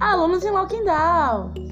Ah, Alunos em lockdown.